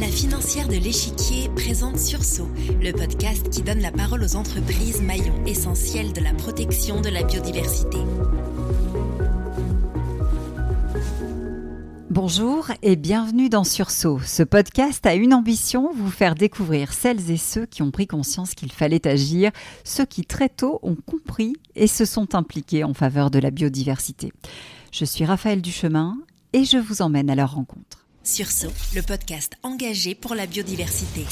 La financière de l'échiquier présente Sursaut, le podcast qui donne la parole aux entreprises maillons essentiels de la protection de la biodiversité. Bonjour et bienvenue dans Sursaut. Ce podcast a une ambition, vous faire découvrir celles et ceux qui ont pris conscience qu'il fallait agir, ceux qui très tôt ont compris et se sont impliqués en faveur de la biodiversité. Je suis Raphaël Duchemin et je vous emmène à leur rencontre. Sursaut, le podcast engagé pour la biodiversité.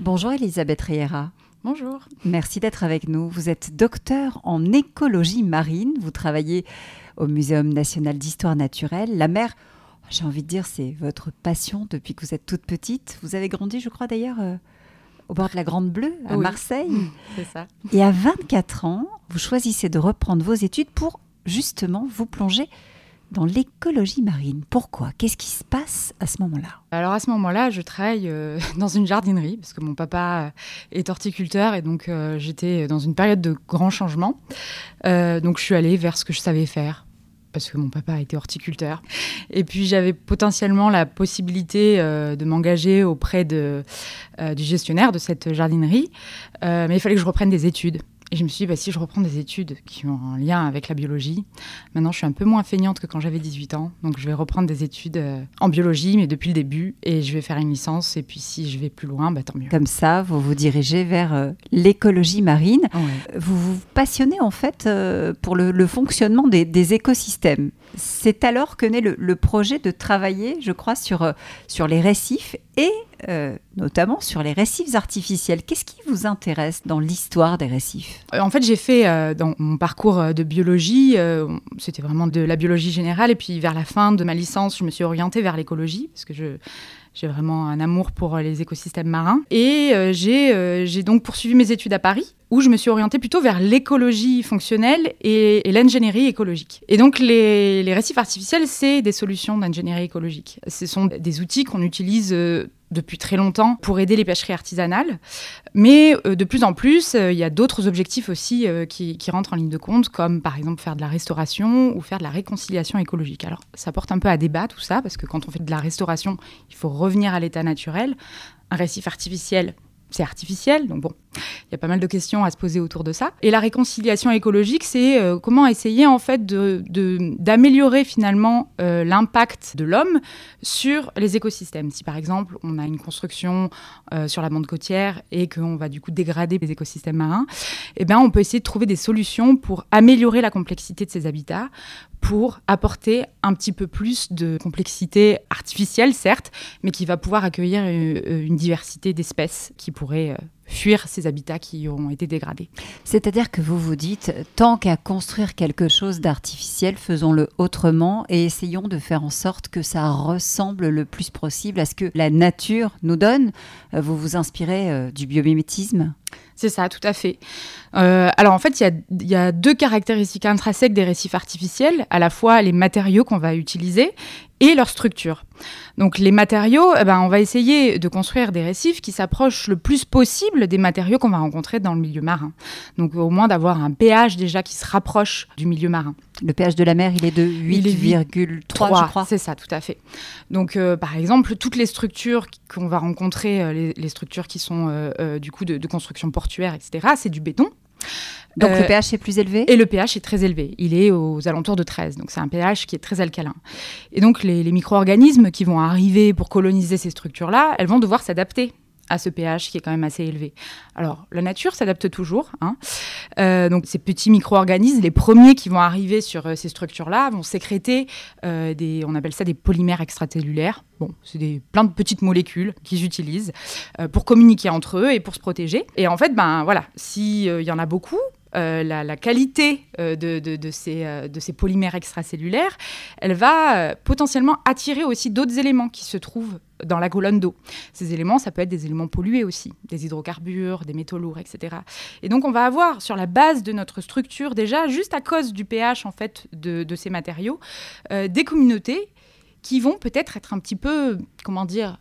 Bonjour Elisabeth Riera. Bonjour. Merci d'être avec nous. Vous êtes docteur en écologie marine. Vous travaillez au Muséum national d'histoire naturelle. La mer, j'ai envie de dire, c'est votre passion depuis que vous êtes toute petite. Vous avez grandi, je crois d'ailleurs, euh, au bord de la Grande Bleue, à Oui. Marseille. C'est ça. Et à 24 ans, vous choisissez de reprendre vos études pour justement vous plonger dans l'écologie marine. Pourquoi? Qu'est-ce qui se passe à ce moment-là? Alors à ce moment-là, je travaille euh, dans une jardinerie parce que mon papa euh, est horticulteur et donc euh, j'étais dans une période de grands changements. Euh, donc je suis allée vers ce que je savais faire parce que mon papa était horticulteur. Et puis j'avais potentiellement la possibilité de m'engager auprès de, du gestionnaire de cette jardinerie, mais il fallait que je reprenne des études. Et je me suis dit, bah, si je reprends des études qui ont un lien avec la biologie, maintenant je suis un peu moins feignante que quand j'avais 18 ans. Donc je vais reprendre des études euh, en biologie, mais depuis le début, et je vais faire une licence. Et puis si je vais plus loin, bah, tant mieux. Comme ça, vous vous dirigez vers euh, l'écologie marine. Ouais. Vous vous passionnez en fait euh, pour le, le fonctionnement des, des écosystèmes. C'est alors que naît le, le projet de travailler, je crois, sur, sur les récifs et euh, notamment sur les récifs artificiels. Qu'est-ce qui vous intéresse dans l'histoire des récifs? Euh, En fait, j'ai fait euh, dans mon parcours de biologie, c'était vraiment de la biologie générale. Et puis vers la fin de ma licence, je me suis orientée vers l'écologie parce que j'ai vraiment un amour pour les écosystèmes marins. Et j'ai donc poursuivi mes études à Paris, où je me suis orientée plutôt vers l'écologie fonctionnelle et, l'ingénierie écologique. Et donc les, récifs artificiels, c'est des solutions d'ingénierie écologique. Ce sont des outils qu'on utilise depuis très longtemps pour aider les pêcheries artisanales. Mais euh, de plus en plus, euh, il y a d'autres objectifs aussi euh, qui, qui rentrent en ligne de compte, comme par exemple faire de la restauration ou faire de la réconciliation écologique. Alors ça porte un peu à débat tout ça, parce que quand on fait de la restauration, il faut revenir à l'état naturel. Un récif artificiel, c'est artificiel, donc bon, il y a pas mal de questions à se poser autour de ça. Et la réconciliation écologique, c'est euh, comment essayer en fait d'améliorer finalement euh, l'impact de l'homme sur les écosystèmes. Si par exemple on a une construction euh, sur la bande côtière et qu'on va du coup dégrader les écosystèmes marins, eh ben on peut essayer de trouver des solutions pour améliorer la complexité de ces habitats, pour apporter un petit peu plus de complexité artificielle certes, mais qui va pouvoir accueillir euh, une, diversité d'espèces qui pourraient fuir ces habitats qui ont été dégradés. C'est-à-dire que vous vous dites, tant qu'à construire quelque chose d'artificiel, faisons-le autrement et essayons de faire en sorte que ça ressemble le plus possible à ce que la nature nous donne. Euh, Vous vous inspirez euh, du biomimétisme? C'est ça, tout à fait. Euh, alors en fait, il y a, deux caractéristiques intrinsèques des récifs artificiels, à la fois les matériaux qu'on va utiliser et leur structure. Donc les matériaux, eh ben, on va essayer de construire des récifs qui s'approchent le plus possible des matériaux qu'on va rencontrer dans le milieu marin. Donc au moins d'avoir un pH déjà qui se rapproche du milieu marin. Le pH de la mer, il est de Il est 8,3, je crois. C'est ça, tout à fait. Donc, euh, par exemple, toutes les structures qu'on va rencontrer, euh, les, les structures qui sont euh, du coup de, de construction portuaire, etc., c'est du béton. Donc le pH est plus élevé? Et le pH est très élevé. Il est aux alentours de 13. Donc c'est un pH qui est très alcalin. Et donc les, les micro-organismes qui vont arriver pour coloniser ces structures-là, elles vont devoir s'adapter à ce pH qui est quand même assez élevé. Alors la nature s'adapte toujours. hein. Euh, donc ces petits micro-organismes, les premiers qui vont arriver sur euh, ces structures-là, vont sécréter euh, des, on appelle ça des polymères extracellulaires. Bon, c'est des plein de petites molécules qu'ils utilisent pour communiquer entre eux et pour se protéger. Et en fait, ben voilà, s'il y en a beaucoup, euh, la, qualité euh, euh, de ces polymères extracellulaires, elle va potentiellement attirer aussi d'autres éléments qui se trouvent dans la colonne d'eau. Ces éléments, ça peut être des éléments pollués aussi, des hydrocarbures, des métaux lourds, etc. Et donc, on va avoir sur la base de notre structure déjà, juste à cause du pH en fait de, ces matériaux, des communautés qui vont peut-être être un petit peu, comment dire,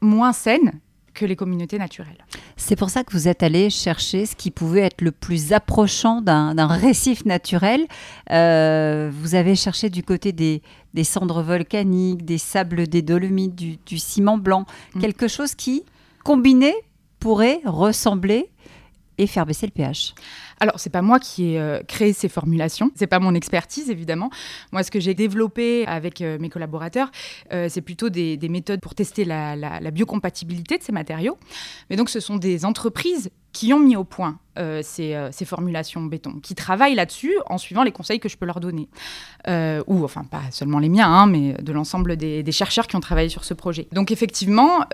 moins saines que les communautés naturelles. C'est pour ça que vous êtes allé chercher ce qui pouvait être le plus approchant d'un récif naturel. Euh, vous avez cherché du côté des, cendres volcaniques, des sables des Dolomites, du, ciment blanc, mm. quelque chose qui, combiné, pourrait ressembler et faire baisser le pH. Alors, c'est pas moi qui ai euh, créé ces formulations, c'est pas mon expertise évidemment. Moi, ce que j'ai développé avec euh, mes collaborateurs, euh, c'est plutôt des, méthodes pour tester la, biocompatibilité de ces matériaux. Mais donc, ce sont des entreprises qui ont mis au point ces, formulations béton, qui travaillent là-dessus en suivant les conseils que je peux leur donner. Ou, enfin, pas seulement les miens, hein, mais de l'ensemble des, chercheurs qui ont travaillé sur ce projet. Donc, effectivement,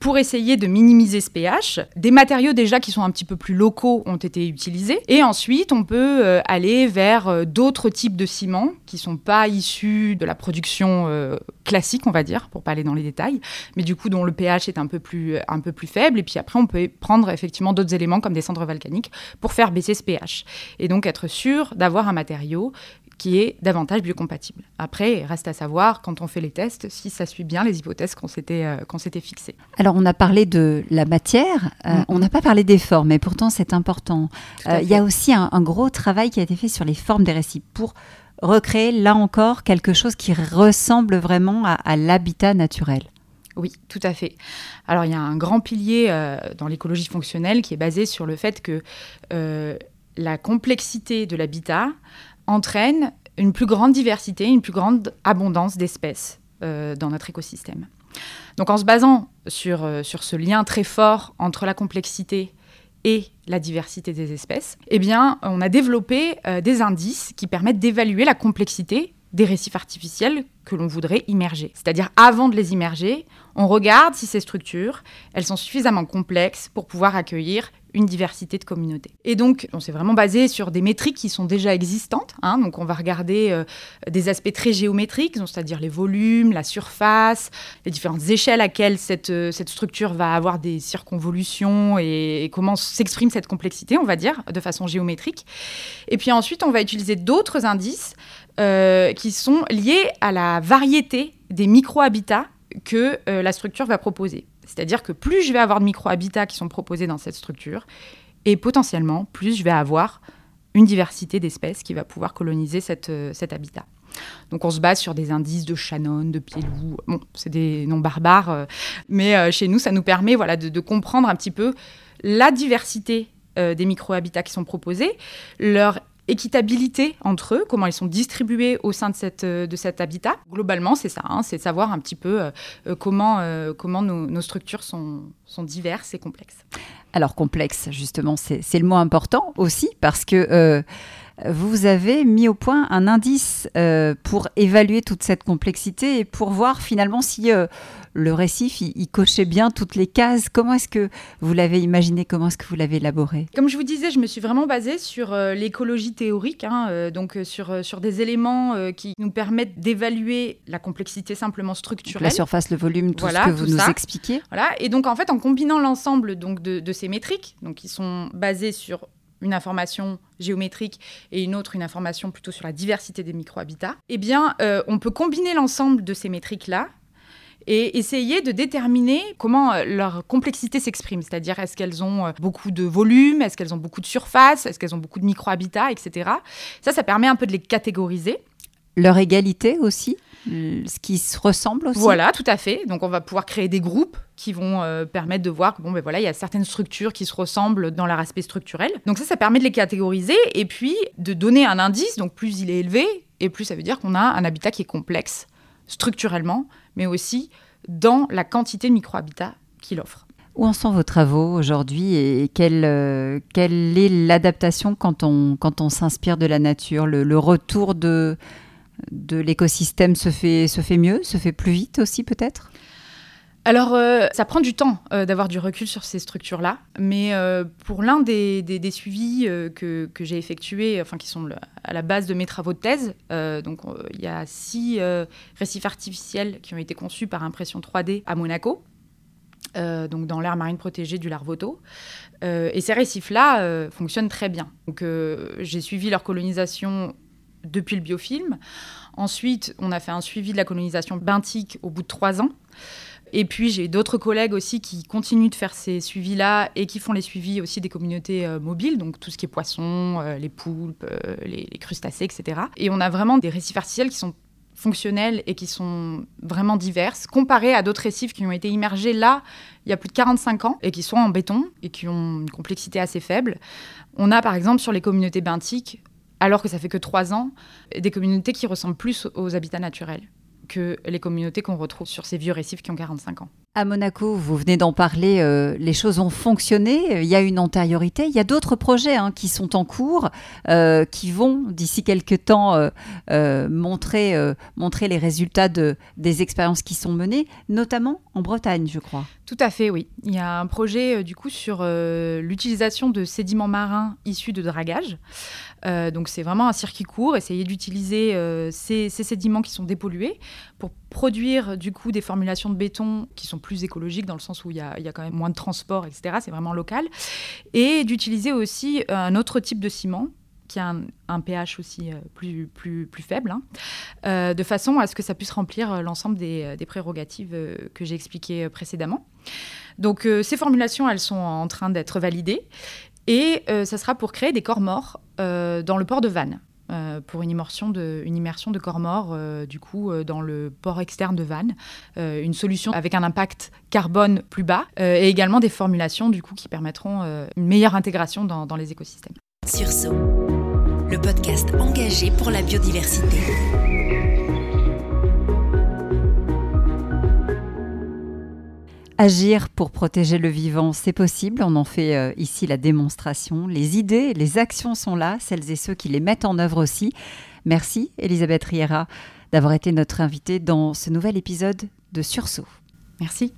pour essayer de minimiser ce pH, des matériaux déjà qui sont un petit peu plus locaux ont été utilisés. Ensuite, on peut aller vers d'autres types de ciments qui ne sont pas issus de la production classique, on va dire, pour pas aller dans les détails, mais du coup, dont le pH est un peu plus, un peu plus faible. Et puis après, on peut prendre effectivement d'autres éléments comme des cendres volcaniques pour faire baisser ce pH. Et donc être sûr d'avoir un matériau qui est davantage biocompatible. Après, il reste à savoir, quand on fait les tests, si ça suit bien les hypothèses qu'on s'était, euh, qu'on s'était fixées. Alors, on a parlé de la matière, euh, mm. on n'a pas parlé des formes, mais pourtant c'est important. Euh, il y a aussi un, gros travail qui a été fait sur les formes des récifs pour recréer, là encore, quelque chose qui ressemble vraiment à l'habitat naturel. Oui, tout à fait. Alors il y a un grand pilier dans l'écologie fonctionnelle qui est basé sur le fait que la complexité de l'habitat entraîne une plus grande diversité, une plus grande abondance d'espèces euh, dans notre écosystème. Donc en se basant sur, sur ce lien très fort entre la complexité et la diversité des espèces, eh bien, on a développé des indices qui permettent d'évaluer la complexité des récifs artificiels que l'on voudrait immerger. C'est-à-dire avant de les immerger, on regarde si ces structures, elles sont suffisamment complexes pour pouvoir accueillir une diversité de communautés. Et donc, on s'est vraiment basé sur des métriques qui sont déjà existantes. Hein. donc, on va regarder euh, des aspects très géométriques, c'est-à-dire les volumes, la surface, les différentes échelles à quelles cette, euh, cette structure va avoir des circonvolutions et, comment s'exprime cette complexité, on va dire, de façon géométrique. Et puis ensuite, on va utiliser d'autres indices euh, qui sont liés à la variété des micro-habitats que la structure va proposer. C'est-à-dire que plus je vais avoir de micro-habitats qui sont proposés dans cette structure, et potentiellement, plus je vais avoir une diversité d'espèces qui va pouvoir coloniser euh, cet habitat. Donc on se base sur des indices de Shannon, de Pied-Loup. Bon, c'est des noms barbares, euh, mais chez nous, ça nous permet voilà, de, comprendre un petit peu la diversité des micro-habitats qui sont proposés, leur équitabilité entre eux, comment ils sont distribués au sein de, euh, cet habitat. Globalement, c'est ça, hein, c'est de savoir un petit peu euh, euh, comment, comment nos, structures sont diverses et complexes. Alors complexe, justement, c'est le mot important aussi, parce que vous avez mis au point un indice euh, pour évaluer toute cette complexité et pour voir finalement si euh, le récif, il, cochait bien toutes les cases. Comment est-ce que vous l'avez imaginé? Comment est-ce que vous l'avez élaboré? Comme je vous disais, je me suis vraiment basée sur euh, l'écologie théorique, hein, donc sur, sur des éléments qui nous permettent d'évaluer la complexité simplement structurelle. La surface, le volume, tout ce que vous nous expliquez. Voilà. Et donc en fait, en combinant l'ensemble donc de, de ces métriques, donc qui sont basées sur une information géométrique et une autre, une information plutôt sur la diversité des micro-habitats, eh bien, euh, on peut combiner l'ensemble de ces métriques-là et essayer de déterminer comment euh, leur complexité s'exprime. C'est-à-dire, est-ce qu'elles ont euh, beaucoup de volume, est-ce qu'elles ont beaucoup de surface, est-ce qu'elles ont beaucoup de micro-habitats, etc. Ça, ça permet un peu de les catégoriser. Leur égalité aussi ce qui se ressemble aussi. Voilà, tout à fait. Donc on va pouvoir créer des groupes qui vont euh, permettre de voir que bon ben voilà, il y a certaines structures qui se ressemblent dans leur aspect structurel. Donc ça ça permet de les catégoriser et puis de donner un indice. Donc plus il est élevé et plus ça veut dire qu'on a un habitat qui est complexe structurellement, mais aussi dans la quantité de micro-habitats qu'il offre. Où en sont vos travaux aujourd'hui et quelle, euh, quelle est l'adaptation quand on, quand on s'inspire de la nature, le retour de, de l'écosystème se fait, se fait mieux, se fait plus vite aussi peut-être? Alors, euh, ça prend du temps euh, d'avoir du recul sur ces structures-là, mais euh, pour l'un des, suivis que, j'ai effectués, enfin qui sont à la base de mes travaux de thèse, donc il y a six récifs artificiels qui ont été conçus par impression 3D à Monaco, donc dans l'aire marine protégée du Larvoto. et ces récifs-là fonctionnent très bien. Donc j'ai suivi leur colonisation depuis le biofilm. Ensuite, on a fait un suivi de la colonisation benthique au bout de trois ans. Et puis j'ai d'autres collègues aussi qui continuent de faire ces suivis-là et qui font les suivis aussi des communautés euh, mobiles, donc tout ce qui est poissons, euh, les poulpes, euh, les, crustacés, etc. Et on a vraiment des récifs artificiels qui sont fonctionnelles et qui sont vraiment diverses, comparées à d'autres récifs qui ont été immergés là il y a plus de 45 ans et qui sont en béton et qui ont une complexité assez faible. On a par exemple sur les communautés benthiques, alors que ça fait que 3 ans, des communautés qui ressemblent plus aux habitats naturels que les communautés qu'on retrouve sur ces vieux récifs qui ont 45 ans. À Monaco, vous venez d'en parler, euh, les choses ont fonctionné, il y a une antériorité, il y a d'autres projets hein, qui sont en cours, euh, qui vont d'ici quelques temps euh, montrer, montrer les résultats de, des expériences qui sont menées, notamment en Bretagne, je crois. Tout à fait, oui. Il y a un projet du coup sur l'utilisation de sédiments marins issus de dragage. Donc c'est vraiment un circuit court, essayer d'utiliser ces, ces sédiments qui sont dépollués pour produire du coup des formulations de béton qui sont plus écologiques dans le sens où il y a, y a quand même moins de transport, etc. C'est vraiment local. Et d'utiliser aussi un autre type de ciment qui a un, pH aussi euh, plus, plus, plus faible, hein, euh, de façon à ce que ça puisse remplir euh, l'ensemble des, des, prérogatives euh, que j'ai expliquées précédemment. Donc euh, ces formulations, elles sont en train d'être validées et ça sera pour créer des corps morts dans le port de Vannes. Euh, pour une immersion de, immersion de corps morts, euh, du coup, euh, dans le port externe de Vannes. Euh, une solution avec un impact carbone plus bas euh, et également des formulations, du coup, qui permettront euh, une meilleure intégration dans, dans les écosystèmes. Sursaut, le podcast engagé pour la biodiversité. Agir pour protéger le vivant, c'est possible. On en fait euh, ici la démonstration. Les idées, les actions sont là, celles et ceux qui les mettent en œuvre aussi. Merci, Elisabeth Riera, d'avoir été notre invitée dans ce nouvel épisode de Sursaut. Merci.